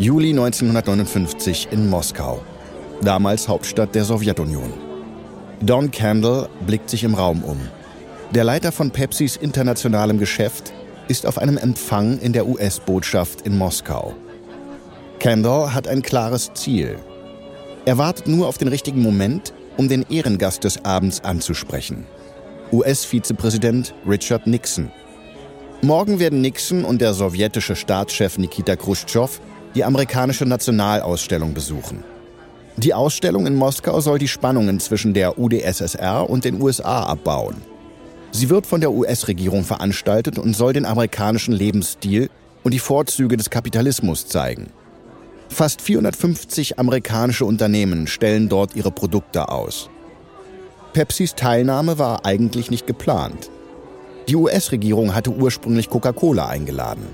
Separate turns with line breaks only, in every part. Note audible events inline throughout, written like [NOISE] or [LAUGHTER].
Juli 1959 in Moskau, damals Hauptstadt der Sowjetunion. Don Candle blickt sich im Raum um. Der Leiter von Pepsis internationalem Geschäft ist auf einem Empfang in der US-Botschaft in Moskau. Candle hat ein klares Ziel. Er wartet nur auf den richtigen Moment, um den Ehrengast des Abends anzusprechen. US-Vizepräsident Richard Nixon. Morgen werden Nixon und der sowjetische Staatschef Nikita Khrushchev die amerikanische Nationalausstellung besuchen. Die Ausstellung in Moskau soll die Spannungen zwischen der UdSSR und den USA abbauen. Sie wird von der US-Regierung veranstaltet und soll den amerikanischen Lebensstil und die Vorzüge des Kapitalismus zeigen. Fast 450 amerikanische Unternehmen stellen dort ihre Produkte aus. Pepsis Teilnahme war eigentlich nicht geplant. Die US-Regierung hatte ursprünglich Coca-Cola eingeladen.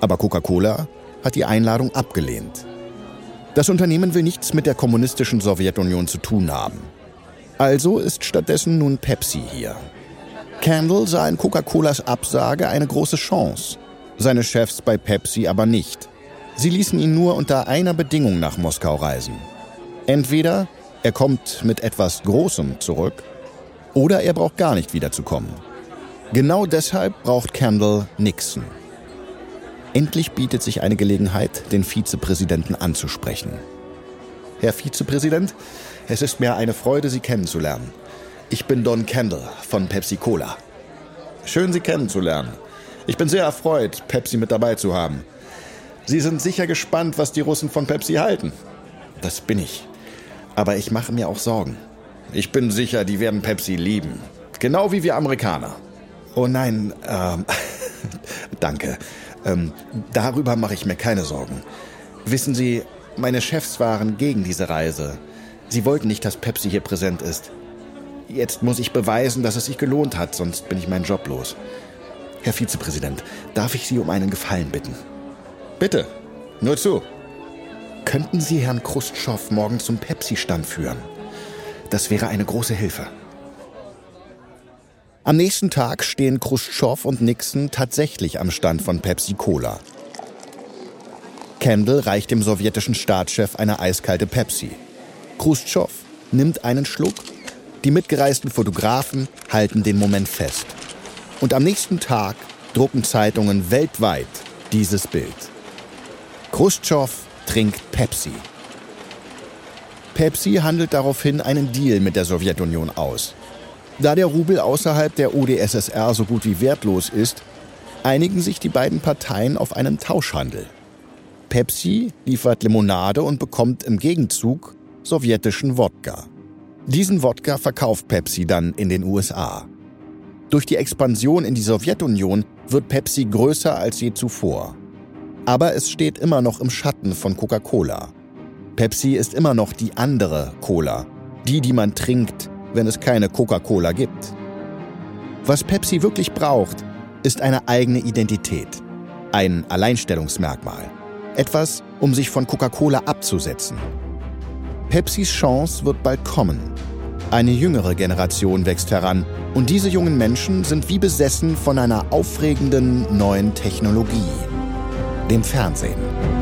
Aber Coca-Cola hat die Einladung abgelehnt. Das Unternehmen will nichts mit der kommunistischen Sowjetunion zu tun haben. Also ist stattdessen nun Pepsi hier. Candle sah in Coca-Colas Absage eine große Chance, seine Chefs bei Pepsi aber nicht. Sie ließen ihn nur unter einer Bedingung nach Moskau reisen. Entweder er kommt mit etwas Großem zurück, oder er braucht gar nicht wiederzukommen. Genau deshalb braucht Candle Nixon. Endlich bietet sich eine Gelegenheit, den Vizepräsidenten anzusprechen. Herr Vizepräsident, es ist mir eine Freude, Sie kennenzulernen. Ich bin Don Kendall von Pepsi Cola. Schön, Sie kennenzulernen. Ich bin sehr erfreut, Pepsi mit dabei zu haben. Sie sind sicher gespannt, was die Russen von Pepsi halten. Das bin ich. Aber ich mache mir auch Sorgen. Ich bin sicher, die werden Pepsi lieben. Genau wie wir Amerikaner. Oh nein, ähm, [LAUGHS] danke. Ähm, darüber mache ich mir keine Sorgen. Wissen Sie, meine Chefs waren gegen diese Reise. Sie wollten nicht, dass Pepsi hier präsent ist. Jetzt muss ich beweisen, dass es sich gelohnt hat, sonst bin ich meinen Job los. Herr Vizepräsident, darf ich Sie um einen Gefallen bitten? Bitte, nur zu. Könnten Sie Herrn Khrushchev morgen zum Pepsi-Stand führen? Das wäre eine große Hilfe. Am nächsten Tag stehen Khrushchev und Nixon tatsächlich am Stand von Pepsi Cola. Kendall reicht dem sowjetischen Staatschef eine eiskalte Pepsi. Khrushchev nimmt einen Schluck. Die mitgereisten Fotografen halten den Moment fest. Und am nächsten Tag drucken Zeitungen weltweit dieses Bild. Khrushchev trinkt Pepsi. Pepsi handelt daraufhin einen Deal mit der Sowjetunion aus. Da der Rubel außerhalb der UdSSR so gut wie wertlos ist, einigen sich die beiden Parteien auf einen Tauschhandel. Pepsi liefert Limonade und bekommt im Gegenzug sowjetischen Wodka. Diesen Wodka verkauft Pepsi dann in den USA. Durch die Expansion in die Sowjetunion wird Pepsi größer als je zuvor. Aber es steht immer noch im Schatten von Coca-Cola. Pepsi ist immer noch die andere Cola, die, die man trinkt, wenn es keine Coca-Cola gibt. Was Pepsi wirklich braucht, ist eine eigene Identität, ein Alleinstellungsmerkmal, etwas, um sich von Coca-Cola abzusetzen. Pepsis Chance wird bald kommen. Eine jüngere Generation wächst heran und diese jungen Menschen sind wie besessen von einer aufregenden neuen Technologie, dem Fernsehen.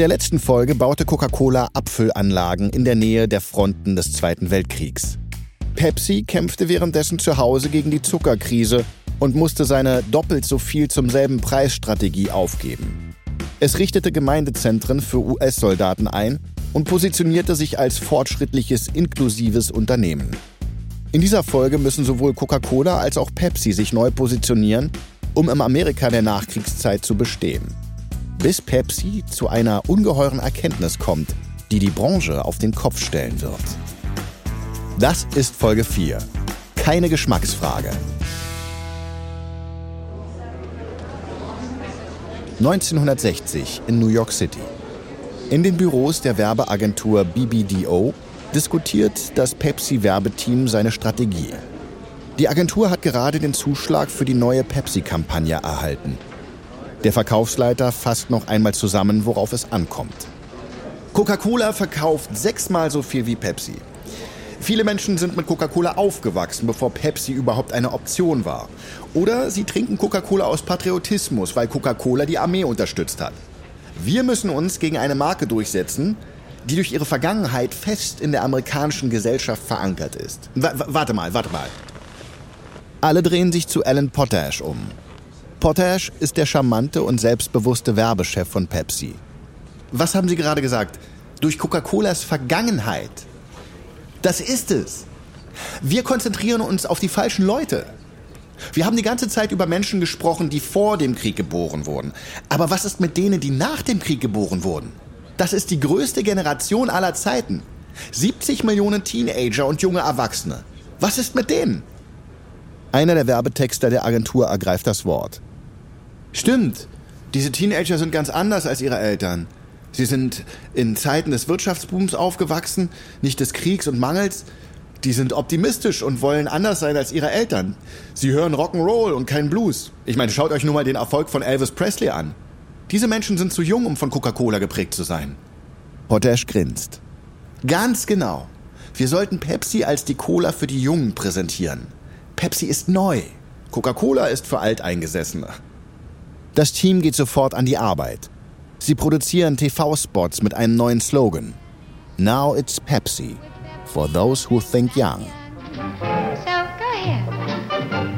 Der letzten Folge baute Coca-Cola Abfüllanlagen in der Nähe der Fronten des Zweiten Weltkriegs. Pepsi kämpfte währenddessen zu Hause gegen die Zuckerkrise und musste seine doppelt so viel zum selben Preisstrategie aufgeben. Es richtete Gemeindezentren für US-Soldaten ein und positionierte sich als fortschrittliches, inklusives Unternehmen. In dieser Folge müssen sowohl Coca-Cola als auch Pepsi sich neu positionieren, um im Amerika der Nachkriegszeit zu bestehen bis Pepsi zu einer ungeheuren Erkenntnis kommt, die die Branche auf den Kopf stellen wird. Das ist Folge 4. Keine Geschmacksfrage. 1960 in New York City. In den Büros der Werbeagentur BBDO diskutiert das Pepsi-Werbeteam seine Strategie. Die Agentur hat gerade den Zuschlag für die neue Pepsi-Kampagne erhalten. Der Verkaufsleiter fasst noch einmal zusammen, worauf es ankommt. Coca-Cola verkauft sechsmal so viel wie Pepsi. Viele Menschen sind mit Coca-Cola aufgewachsen, bevor Pepsi überhaupt eine Option war. Oder sie trinken Coca-Cola aus Patriotismus, weil Coca-Cola die Armee unterstützt hat. Wir müssen uns gegen eine Marke durchsetzen, die durch ihre Vergangenheit fest in der amerikanischen Gesellschaft verankert ist. W warte mal, warte mal. Alle drehen sich zu Alan Potash um. Potash ist der charmante und selbstbewusste Werbechef von Pepsi. Was haben Sie gerade gesagt? Durch Coca-Colas Vergangenheit. Das ist es. Wir konzentrieren uns auf die falschen Leute. Wir haben die ganze Zeit über Menschen gesprochen, die vor dem Krieg geboren wurden. Aber was ist mit denen, die nach dem Krieg geboren wurden? Das ist die größte Generation aller Zeiten. 70 Millionen Teenager und junge Erwachsene. Was ist mit denen? Einer der Werbetexter der Agentur ergreift das Wort. Stimmt, diese Teenager sind ganz anders als ihre Eltern. Sie sind in Zeiten des Wirtschaftsbooms aufgewachsen, nicht des Kriegs und Mangels. Die sind optimistisch und wollen anders sein als ihre Eltern. Sie hören Rock'n'Roll und keinen Blues. Ich meine, schaut euch nur mal den Erfolg von Elvis Presley an. Diese Menschen sind zu jung, um von Coca-Cola geprägt zu sein. Potash grinst. Ganz genau. Wir sollten Pepsi als die Cola für die Jungen präsentieren. Pepsi ist neu. Coca-Cola ist für Alteingesessene. Das Team geht sofort an die Arbeit. Sie produzieren TV-Spots mit einem neuen Slogan. Now it's Pepsi. For those who think young. So go ahead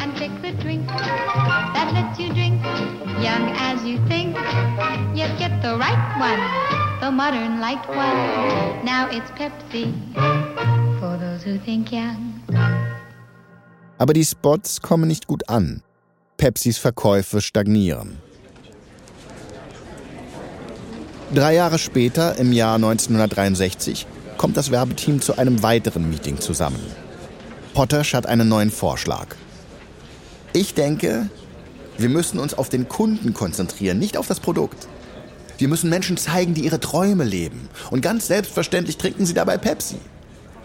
and pick the drink that lets you drink young as you think. Yet get the right one, the modern light one. Now it's Pepsi. For those who think young. Aber die Spots kommen nicht gut an. Pepsis Verkäufe stagnieren. Drei Jahre später, im Jahr 1963, kommt das Werbeteam zu einem weiteren Meeting zusammen. Potash hat einen neuen Vorschlag. Ich denke, wir müssen uns auf den Kunden konzentrieren, nicht auf das Produkt. Wir müssen Menschen zeigen, die ihre Träume leben. Und ganz selbstverständlich trinken sie dabei Pepsi.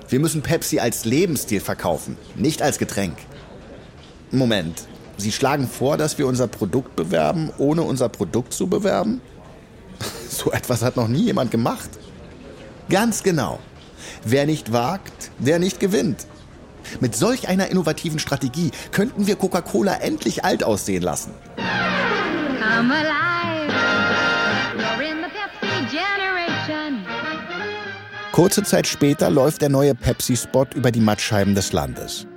Wir müssen Pepsi als Lebensstil verkaufen, nicht als Getränk. Moment, Sie schlagen vor, dass wir unser Produkt bewerben, ohne unser Produkt zu bewerben? [LAUGHS] So etwas hat noch nie jemand gemacht. Ganz genau. Wer nicht wagt, der nicht gewinnt. Mit solch einer innovativen Strategie könnten wir Coca-Cola endlich alt aussehen lassen. Kurze Zeit später läuft der neue Pepsi-Spot über die Mattscheiben des Landes.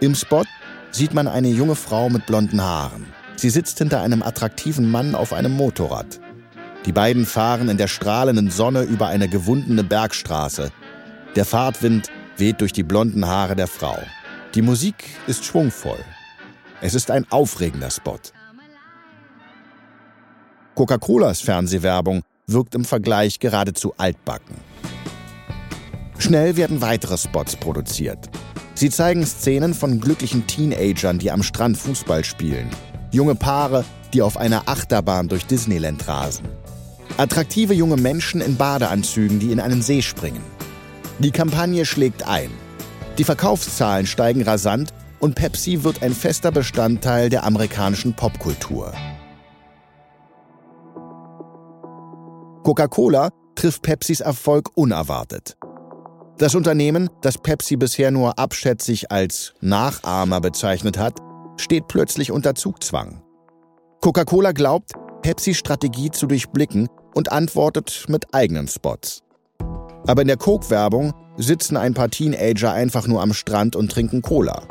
Im Spot sieht man eine junge Frau mit blonden Haaren. Sie sitzt hinter einem attraktiven Mann auf einem Motorrad. Die beiden fahren in der strahlenden Sonne über eine gewundene Bergstraße. Der Fahrtwind weht durch die blonden Haare der Frau. Die Musik ist schwungvoll. Es ist ein aufregender Spot. Coca-Colas Fernsehwerbung wirkt im Vergleich geradezu altbacken. Schnell werden weitere Spots produziert. Sie zeigen Szenen von glücklichen Teenagern, die am Strand Fußball spielen. Junge Paare, die auf einer Achterbahn durch Disneyland rasen. Attraktive junge Menschen in Badeanzügen, die in einen See springen. Die Kampagne schlägt ein. Die Verkaufszahlen steigen rasant und Pepsi wird ein fester Bestandteil der amerikanischen Popkultur. Coca-Cola trifft Pepsis Erfolg unerwartet. Das Unternehmen, das Pepsi bisher nur abschätzig als Nachahmer bezeichnet hat, steht plötzlich unter Zugzwang. Coca-Cola glaubt, Pepsis Strategie zu durchblicken und antwortet mit eigenen Spots. Aber in der Coke-Werbung sitzen ein paar Teenager einfach nur am Strand und trinken Cola.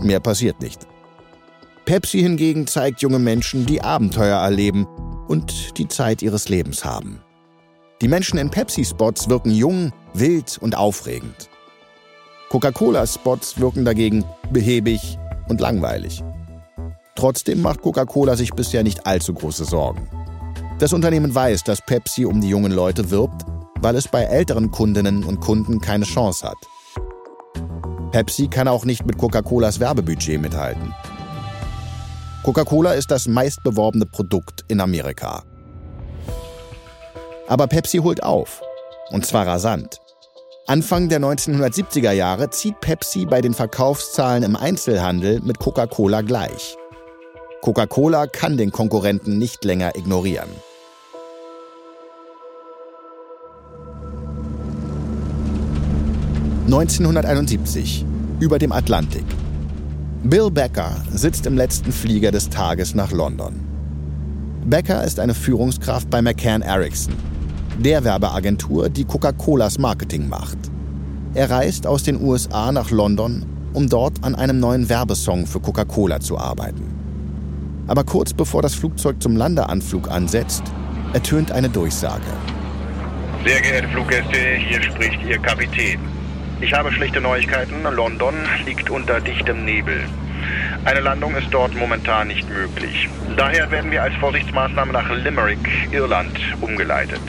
Mehr passiert nicht. Pepsi hingegen zeigt junge Menschen, die Abenteuer erleben und die Zeit ihres Lebens haben. Die Menschen in Pepsi-Spots wirken jung, wild und aufregend. Coca-Cola-Spots wirken dagegen behäbig und langweilig. Trotzdem macht Coca-Cola sich bisher nicht allzu große Sorgen. Das Unternehmen weiß, dass Pepsi um die jungen Leute wirbt, weil es bei älteren Kundinnen und Kunden keine Chance hat. Pepsi kann auch nicht mit Coca-Colas Werbebudget mithalten. Coca-Cola ist das meistbeworbene Produkt in Amerika. Aber Pepsi holt auf. Und zwar rasant. Anfang der 1970er Jahre zieht Pepsi bei den Verkaufszahlen im Einzelhandel mit Coca-Cola gleich. Coca-Cola kann den Konkurrenten nicht länger ignorieren. (1971) über dem Atlantik. Bill Becker sitzt im letzten Flieger des Tages nach London. Becker ist eine Führungskraft bei McCann Erickson, der Werbeagentur, die Coca-Colas Marketing macht. Er reist aus den USA nach London, um dort an einem neuen Werbesong für Coca-Cola zu arbeiten. Aber kurz bevor das Flugzeug zum Landeanflug ansetzt, ertönt eine Durchsage.
Sehr geehrte Fluggäste, hier spricht Ihr Kapitän. Ich habe schlechte Neuigkeiten. London liegt unter dichtem Nebel. Eine Landung ist dort momentan nicht möglich. Daher werden wir als Vorsichtsmaßnahme nach Limerick, Irland, umgeleitet.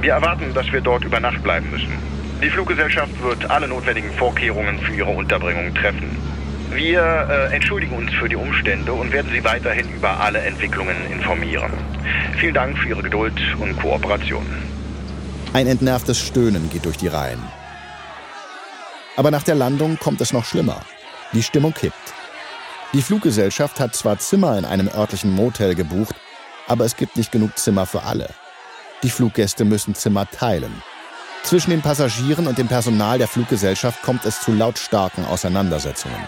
Wir erwarten, dass wir dort über Nacht bleiben müssen. Die Fluggesellschaft wird alle notwendigen Vorkehrungen für Ihre Unterbringung treffen. Wir äh, entschuldigen uns für die Umstände und werden Sie weiterhin über alle Entwicklungen informieren. Vielen Dank für Ihre Geduld und Kooperation.
Ein entnervtes Stöhnen geht durch die Reihen. Aber nach der Landung kommt es noch schlimmer. Die Stimmung kippt. Die Fluggesellschaft hat zwar Zimmer in einem örtlichen Motel gebucht, aber es gibt nicht genug Zimmer für alle. Die Fluggäste müssen Zimmer teilen. Zwischen den Passagieren und dem Personal der Fluggesellschaft kommt es zu lautstarken Auseinandersetzungen.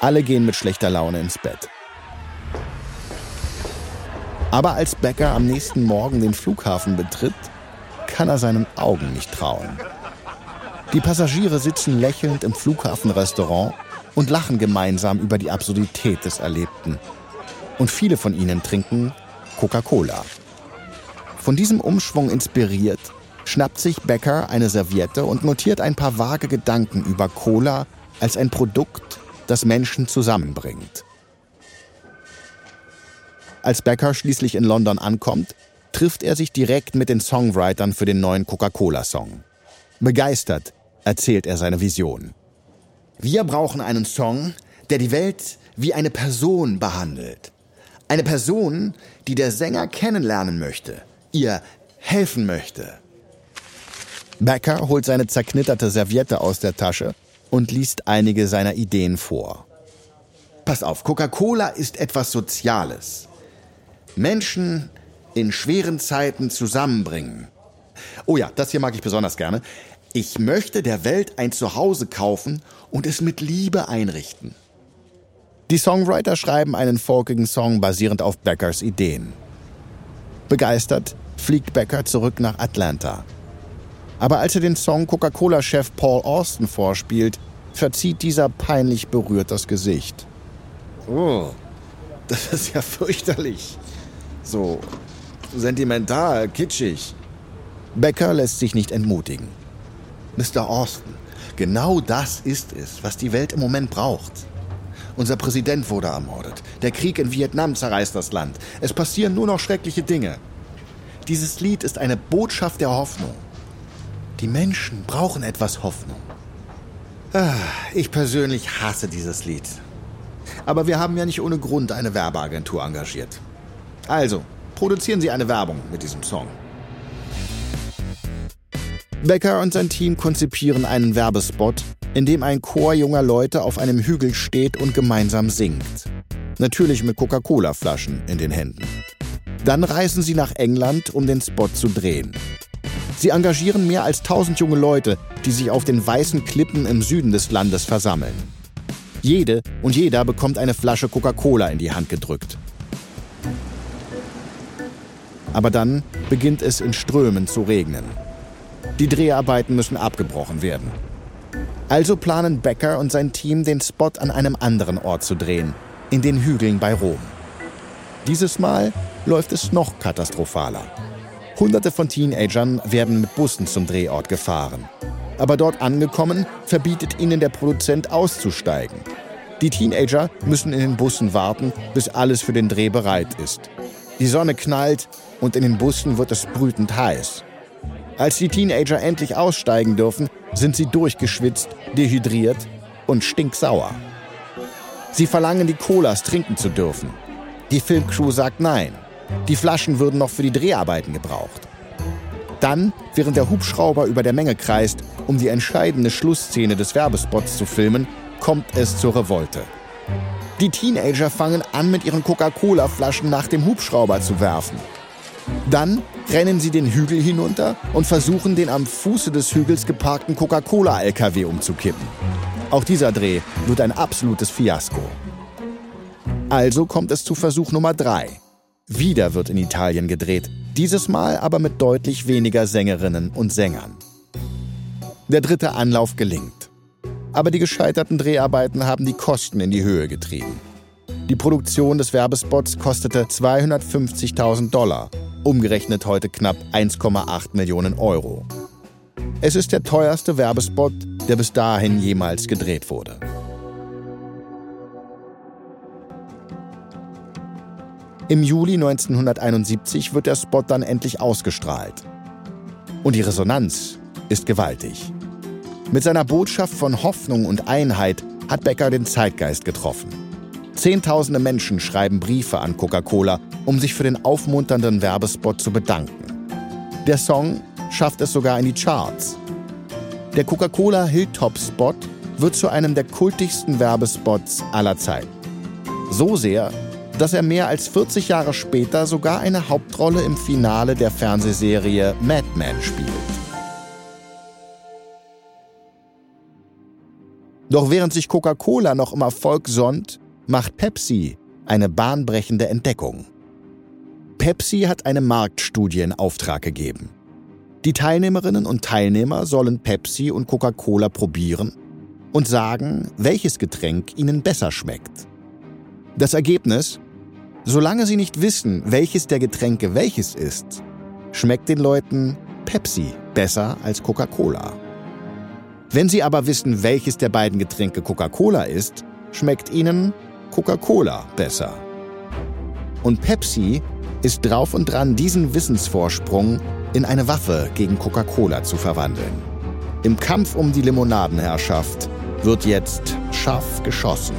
Alle gehen mit schlechter Laune ins Bett. Aber als Becker am nächsten Morgen den Flughafen betritt, kann er seinen Augen nicht trauen. Die Passagiere sitzen lächelnd im Flughafenrestaurant und lachen gemeinsam über die Absurdität des Erlebten. Und viele von ihnen trinken Coca-Cola. Von diesem Umschwung inspiriert, schnappt sich Becker eine Serviette und notiert ein paar vage Gedanken über Cola als ein Produkt, das Menschen zusammenbringt. Als Becker schließlich in London ankommt, trifft er sich direkt mit den Songwritern für den neuen Coca-Cola-Song. Begeistert erzählt er seine Vision. Wir brauchen einen Song, der die Welt wie eine Person behandelt. Eine Person, die der Sänger kennenlernen möchte, ihr helfen möchte. Becker holt seine zerknitterte Serviette aus der Tasche und liest einige seiner Ideen vor. Pass auf, Coca-Cola ist etwas Soziales. Menschen in schweren Zeiten zusammenbringen. Oh ja, das hier mag ich besonders gerne. Ich möchte der Welt ein Zuhause kaufen und es mit Liebe einrichten. Die Songwriter schreiben einen folkigen Song basierend auf Beckers Ideen. Begeistert fliegt Becker zurück nach Atlanta. Aber als er den Song Coca-Cola-Chef Paul Austin vorspielt, verzieht dieser peinlich berührt das Gesicht. Oh, das ist ja fürchterlich. So sentimental, kitschig. Becker lässt sich nicht entmutigen. Mr. Austin, genau das ist es, was die Welt im Moment braucht. Unser Präsident wurde ermordet. Der Krieg in Vietnam zerreißt das Land. Es passieren nur noch schreckliche Dinge. Dieses Lied ist eine Botschaft der Hoffnung. Die Menschen brauchen etwas Hoffnung. Ah, ich persönlich hasse dieses Lied. Aber wir haben ja nicht ohne Grund eine Werbeagentur engagiert. Also, produzieren Sie eine Werbung mit diesem Song. Becker und sein Team konzipieren einen Werbespot, in dem ein Chor junger Leute auf einem Hügel steht und gemeinsam singt. Natürlich mit Coca-Cola-Flaschen in den Händen. Dann reisen sie nach England, um den Spot zu drehen. Sie engagieren mehr als 1000 junge Leute, die sich auf den weißen Klippen im Süden des Landes versammeln. Jede und jeder bekommt eine Flasche Coca-Cola in die Hand gedrückt. Aber dann beginnt es in Strömen zu regnen. Die Dreharbeiten müssen abgebrochen werden. Also planen Becker und sein Team, den Spot an einem anderen Ort zu drehen, in den Hügeln bei Rom. Dieses Mal läuft es noch katastrophaler. Hunderte von Teenagern werden mit Bussen zum Drehort gefahren. Aber dort angekommen, verbietet ihnen der Produzent auszusteigen. Die Teenager müssen in den Bussen warten, bis alles für den Dreh bereit ist. Die Sonne knallt und in den Bussen wird es brütend heiß. Als die Teenager endlich aussteigen dürfen, sind sie durchgeschwitzt, dehydriert und stinksauer. Sie verlangen, die Colas trinken zu dürfen. Die Filmcrew sagt nein. Die Flaschen würden noch für die Dreharbeiten gebraucht. Dann, während der Hubschrauber über der Menge kreist, um die entscheidende Schlussszene des Werbespots zu filmen, kommt es zur Revolte. Die Teenager fangen an, mit ihren Coca-Cola-Flaschen nach dem Hubschrauber zu werfen. Dann rennen sie den Hügel hinunter und versuchen, den am Fuße des Hügels geparkten Coca-Cola-LKW umzukippen. Auch dieser Dreh wird ein absolutes Fiasko. Also kommt es zu Versuch Nummer 3. Wieder wird in Italien gedreht, dieses Mal aber mit deutlich weniger Sängerinnen und Sängern. Der dritte Anlauf gelingt. Aber die gescheiterten Dreharbeiten haben die Kosten in die Höhe getrieben. Die Produktion des Werbespots kostete 250.000 Dollar, umgerechnet heute knapp 1,8 Millionen Euro. Es ist der teuerste Werbespot, der bis dahin jemals gedreht wurde. Im Juli 1971 wird der Spot dann endlich ausgestrahlt. Und die Resonanz ist gewaltig. Mit seiner Botschaft von Hoffnung und Einheit hat Becker den Zeitgeist getroffen. Zehntausende Menschen schreiben Briefe an Coca-Cola, um sich für den aufmunternden Werbespot zu bedanken. Der Song schafft es sogar in die Charts. Der Coca-Cola Hilltop-Spot wird zu einem der kultigsten Werbespots aller Zeiten. So sehr, dass er mehr als 40 Jahre später sogar eine Hauptrolle im Finale der Fernsehserie Mad Men spielt. Doch während sich Coca-Cola noch im Erfolg sonnt, macht Pepsi eine bahnbrechende Entdeckung. Pepsi hat eine Marktstudie in Auftrag gegeben. Die Teilnehmerinnen und Teilnehmer sollen Pepsi und Coca-Cola probieren und sagen, welches Getränk ihnen besser schmeckt. Das Ergebnis? Solange sie nicht wissen, welches der Getränke welches ist, schmeckt den Leuten Pepsi besser als Coca-Cola. Wenn sie aber wissen, welches der beiden Getränke Coca-Cola ist, schmeckt ihnen Coca-Cola besser. Und Pepsi ist drauf und dran, diesen Wissensvorsprung in eine Waffe gegen Coca-Cola zu verwandeln. Im Kampf um die Limonadenherrschaft wird jetzt scharf geschossen.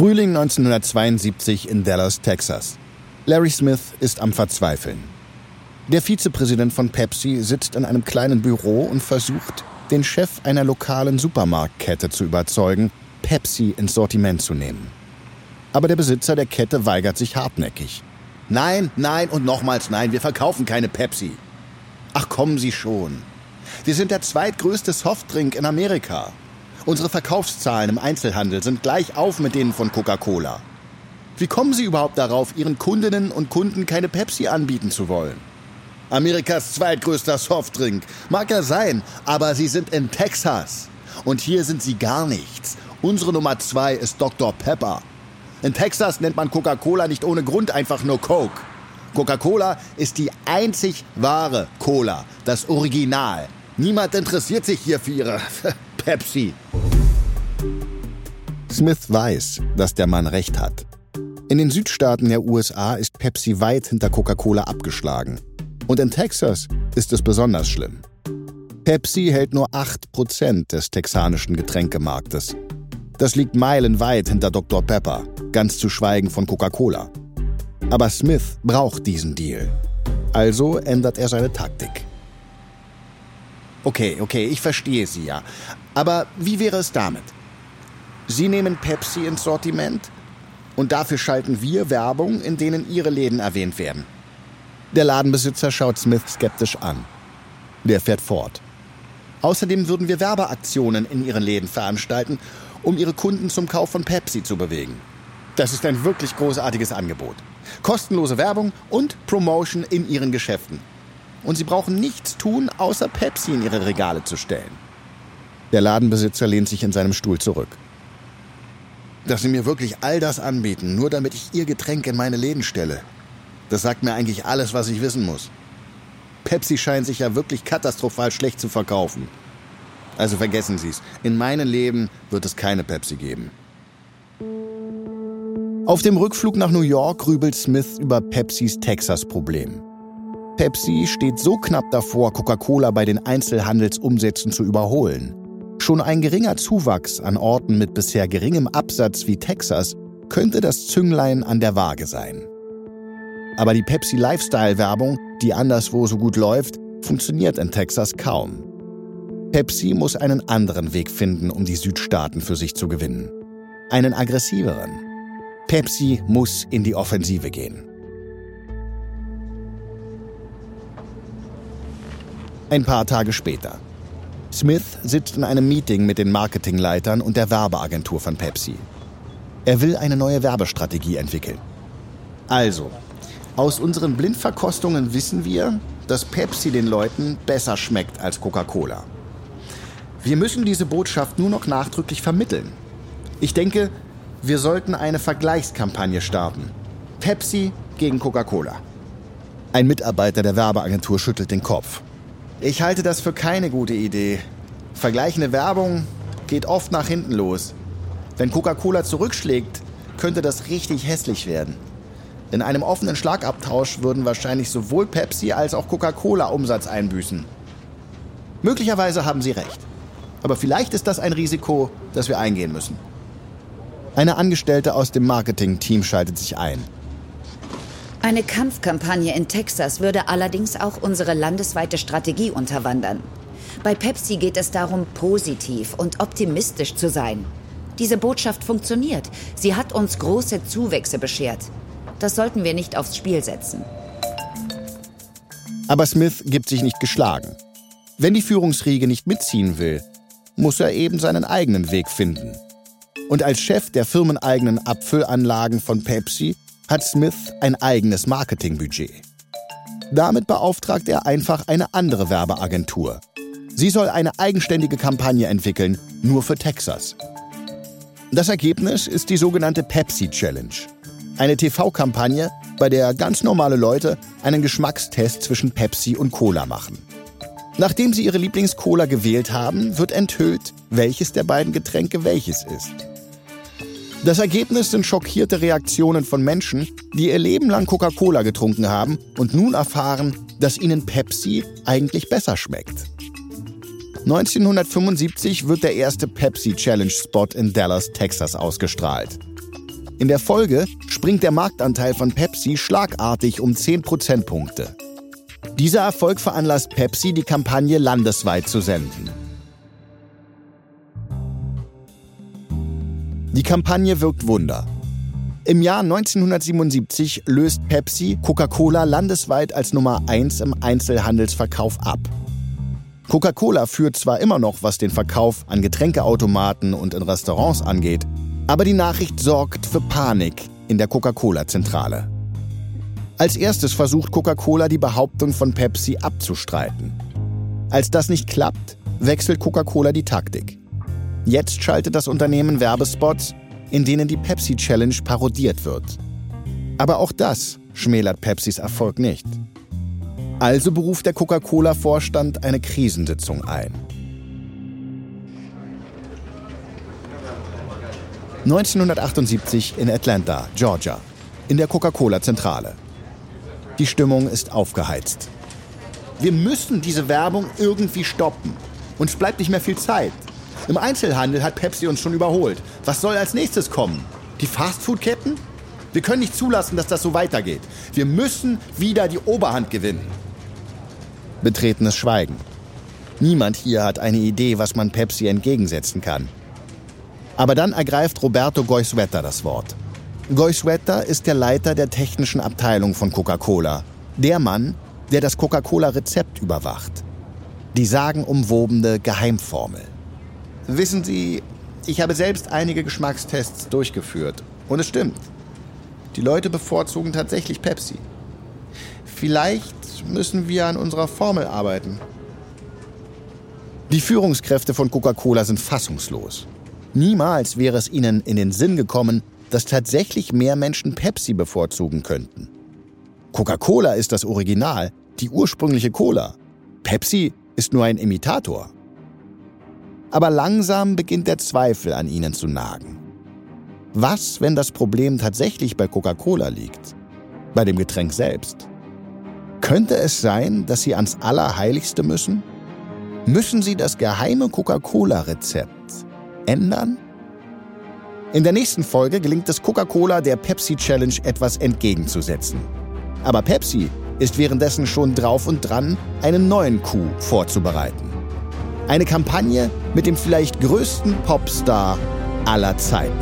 Frühling 1972 in Dallas, Texas. Larry Smith ist am Verzweifeln. Der Vizepräsident von Pepsi sitzt in einem kleinen Büro und versucht, den Chef einer lokalen Supermarktkette zu überzeugen, Pepsi ins Sortiment zu nehmen. Aber der Besitzer der Kette weigert sich hartnäckig. Nein, nein und nochmals nein, wir verkaufen keine Pepsi. Ach kommen Sie schon. Wir sind der zweitgrößte Softdrink in Amerika. Unsere Verkaufszahlen im Einzelhandel sind gleich auf mit denen von Coca-Cola. Wie kommen Sie überhaupt darauf, Ihren Kundinnen und Kunden keine Pepsi anbieten zu wollen? Amerikas zweitgrößter Softdrink. Mag ja sein, aber Sie sind in Texas. Und hier sind Sie gar nichts. Unsere Nummer zwei ist Dr. Pepper. In Texas nennt man Coca-Cola nicht ohne Grund einfach nur Coke. Coca-Cola ist die einzig wahre Cola, das Original. Niemand interessiert sich hier für ihre [LAUGHS] Pepsi. Smith weiß, dass der Mann recht hat. In den Südstaaten der USA ist Pepsi weit hinter Coca-Cola abgeschlagen. Und in Texas ist es besonders schlimm. Pepsi hält nur 8% des texanischen Getränkemarktes. Das liegt meilenweit hinter Dr. Pepper, ganz zu schweigen von Coca-Cola. Aber Smith braucht diesen Deal. Also ändert er seine Taktik. Okay, okay, ich verstehe Sie ja. Aber wie wäre es damit? Sie nehmen Pepsi ins Sortiment und dafür schalten wir Werbung, in denen Ihre Läden erwähnt werden. Der Ladenbesitzer schaut Smith skeptisch an. Der fährt fort. Außerdem würden wir Werbeaktionen in Ihren Läden veranstalten, um Ihre Kunden zum Kauf von Pepsi zu bewegen. Das ist ein wirklich großartiges Angebot. Kostenlose Werbung und Promotion in Ihren Geschäften. Und Sie brauchen nichts tun, außer Pepsi in Ihre Regale zu stellen. Der Ladenbesitzer lehnt sich in seinem Stuhl zurück. Dass Sie mir wirklich all das anbieten, nur damit ich Ihr Getränk in meine Läden stelle. Das sagt mir eigentlich alles, was ich wissen muss. Pepsi scheint sich ja wirklich katastrophal schlecht zu verkaufen. Also vergessen Sie es. In meinem Leben wird es keine Pepsi geben. Auf dem Rückflug nach New York grübelt Smith über Pepsis Texas-Problem. Pepsi steht so knapp davor, Coca-Cola bei den Einzelhandelsumsätzen zu überholen. Schon ein geringer Zuwachs an Orten mit bisher geringem Absatz wie Texas könnte das Zünglein an der Waage sein. Aber die Pepsi Lifestyle-Werbung, die anderswo so gut läuft, funktioniert in Texas kaum. Pepsi muss einen anderen Weg finden, um die Südstaaten für sich zu gewinnen. Einen aggressiveren. Pepsi muss in die Offensive gehen. Ein paar Tage später. Smith sitzt in einem Meeting mit den Marketingleitern und der Werbeagentur von Pepsi. Er will eine neue Werbestrategie entwickeln. Also, aus unseren Blindverkostungen wissen wir, dass Pepsi den Leuten besser schmeckt als Coca-Cola. Wir müssen diese Botschaft nur noch nachdrücklich vermitteln. Ich denke, wir sollten eine Vergleichskampagne starten. Pepsi gegen Coca-Cola. Ein Mitarbeiter der Werbeagentur schüttelt den Kopf. Ich halte das für keine gute Idee. Vergleichende Werbung geht oft nach hinten los. Wenn Coca-Cola zurückschlägt, könnte das richtig hässlich werden. In einem offenen Schlagabtausch würden wahrscheinlich sowohl Pepsi als auch Coca-Cola Umsatz einbüßen. Möglicherweise haben Sie recht. Aber vielleicht ist das ein Risiko, das wir eingehen müssen. Eine Angestellte aus dem Marketing-Team schaltet sich ein.
Eine Kampfkampagne in Texas würde allerdings auch unsere landesweite Strategie unterwandern. Bei Pepsi geht es darum, positiv und optimistisch zu sein. Diese Botschaft funktioniert. Sie hat uns große Zuwächse beschert. Das sollten wir nicht aufs Spiel setzen.
Aber Smith gibt sich nicht geschlagen. Wenn die Führungsriege nicht mitziehen will, muss er eben seinen eigenen Weg finden. Und als Chef der firmeneigenen Abfüllanlagen von Pepsi hat Smith ein eigenes Marketingbudget. Damit beauftragt er einfach eine andere Werbeagentur. Sie soll eine eigenständige Kampagne entwickeln, nur für Texas. Das Ergebnis ist die sogenannte Pepsi Challenge. Eine TV-Kampagne, bei der ganz normale Leute einen Geschmackstest zwischen Pepsi und Cola machen. Nachdem sie ihre Lieblings-Cola gewählt haben, wird enthüllt, welches der beiden Getränke welches ist. Das Ergebnis sind schockierte Reaktionen von Menschen, die ihr Leben lang Coca-Cola getrunken haben und nun erfahren, dass ihnen Pepsi eigentlich besser schmeckt. 1975 wird der erste Pepsi Challenge Spot in Dallas, Texas ausgestrahlt. In der Folge springt der Marktanteil von Pepsi schlagartig um 10 Prozentpunkte. Dieser Erfolg veranlasst Pepsi, die Kampagne landesweit zu senden. Die Kampagne wirkt Wunder. Im Jahr 1977 löst Pepsi Coca-Cola landesweit als Nummer 1 im Einzelhandelsverkauf ab. Coca-Cola führt zwar immer noch, was den Verkauf an Getränkeautomaten und in Restaurants angeht, aber die Nachricht sorgt für Panik in der Coca-Cola-Zentrale. Als erstes versucht Coca-Cola die Behauptung von Pepsi abzustreiten. Als das nicht klappt, wechselt Coca-Cola die Taktik. Jetzt schaltet das Unternehmen Werbespots, in denen die Pepsi Challenge parodiert wird. Aber auch das schmälert Pepsis Erfolg nicht. Also beruft der Coca-Cola-Vorstand eine Krisensitzung ein. 1978 in Atlanta, Georgia, in der Coca-Cola-Zentrale. Die Stimmung ist aufgeheizt. Wir müssen diese Werbung irgendwie stoppen. Uns bleibt nicht mehr viel Zeit. Im Einzelhandel hat Pepsi uns schon überholt. Was soll als nächstes kommen? Die Fastfood-Ketten? Wir können nicht zulassen, dass das so weitergeht. Wir müssen wieder die Oberhand gewinnen. Betretenes Schweigen. Niemand hier hat eine Idee, was man Pepsi entgegensetzen kann. Aber dann ergreift Roberto Goizueta das Wort. Goizueta ist der Leiter der technischen Abteilung von Coca-Cola. Der Mann, der das Coca-Cola-Rezept überwacht. Die sagenumwobene Geheimformel. Wissen Sie, ich habe selbst einige Geschmackstests durchgeführt. Und es stimmt. Die Leute bevorzugen tatsächlich Pepsi. Vielleicht müssen wir an unserer Formel arbeiten. Die Führungskräfte von Coca-Cola sind fassungslos. Niemals wäre es ihnen in den Sinn gekommen, dass tatsächlich mehr Menschen Pepsi bevorzugen könnten. Coca-Cola ist das Original, die ursprüngliche Cola. Pepsi ist nur ein Imitator. Aber langsam beginnt der Zweifel an ihnen zu nagen. Was, wenn das Problem tatsächlich bei Coca-Cola liegt? Bei dem Getränk selbst? Könnte es sein, dass sie ans Allerheiligste müssen? Müssen sie das geheime Coca-Cola-Rezept ändern? In der nächsten Folge gelingt es Coca-Cola der Pepsi Challenge etwas entgegenzusetzen. Aber Pepsi ist währenddessen schon drauf und dran, einen neuen Coup vorzubereiten. Eine Kampagne mit dem vielleicht größten Popstar aller Zeiten.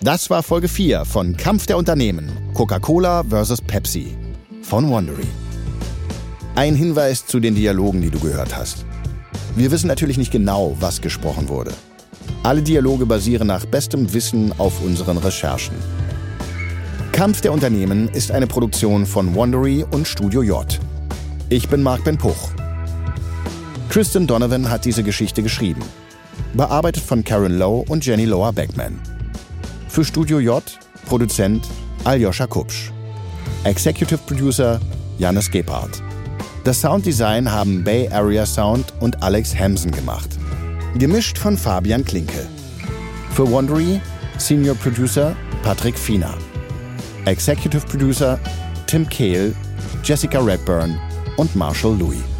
Das war Folge 4 von Kampf der Unternehmen Coca-Cola vs. Pepsi von Wondery. Ein Hinweis zu den Dialogen, die du gehört hast. Wir wissen natürlich nicht genau, was gesprochen wurde. Alle Dialoge basieren nach bestem Wissen auf unseren Recherchen. Kampf der Unternehmen ist eine Produktion von Wondery und Studio J. Ich bin Marc Ben Puch. Kristen Donovan hat diese Geschichte geschrieben. Bearbeitet von Karen Lowe und Jenny Lower Beckman. Für Studio J Produzent Aljoscha Kupsch. Executive Producer Janis Gebhardt. Das Sounddesign haben Bay Area Sound und Alex Hamsen gemacht. Gemischt von Fabian Klinke. Für Wondery Senior Producer Patrick Fiener. Executive Producer Tim Kehl, Jessica Redburn und Marshall Louis.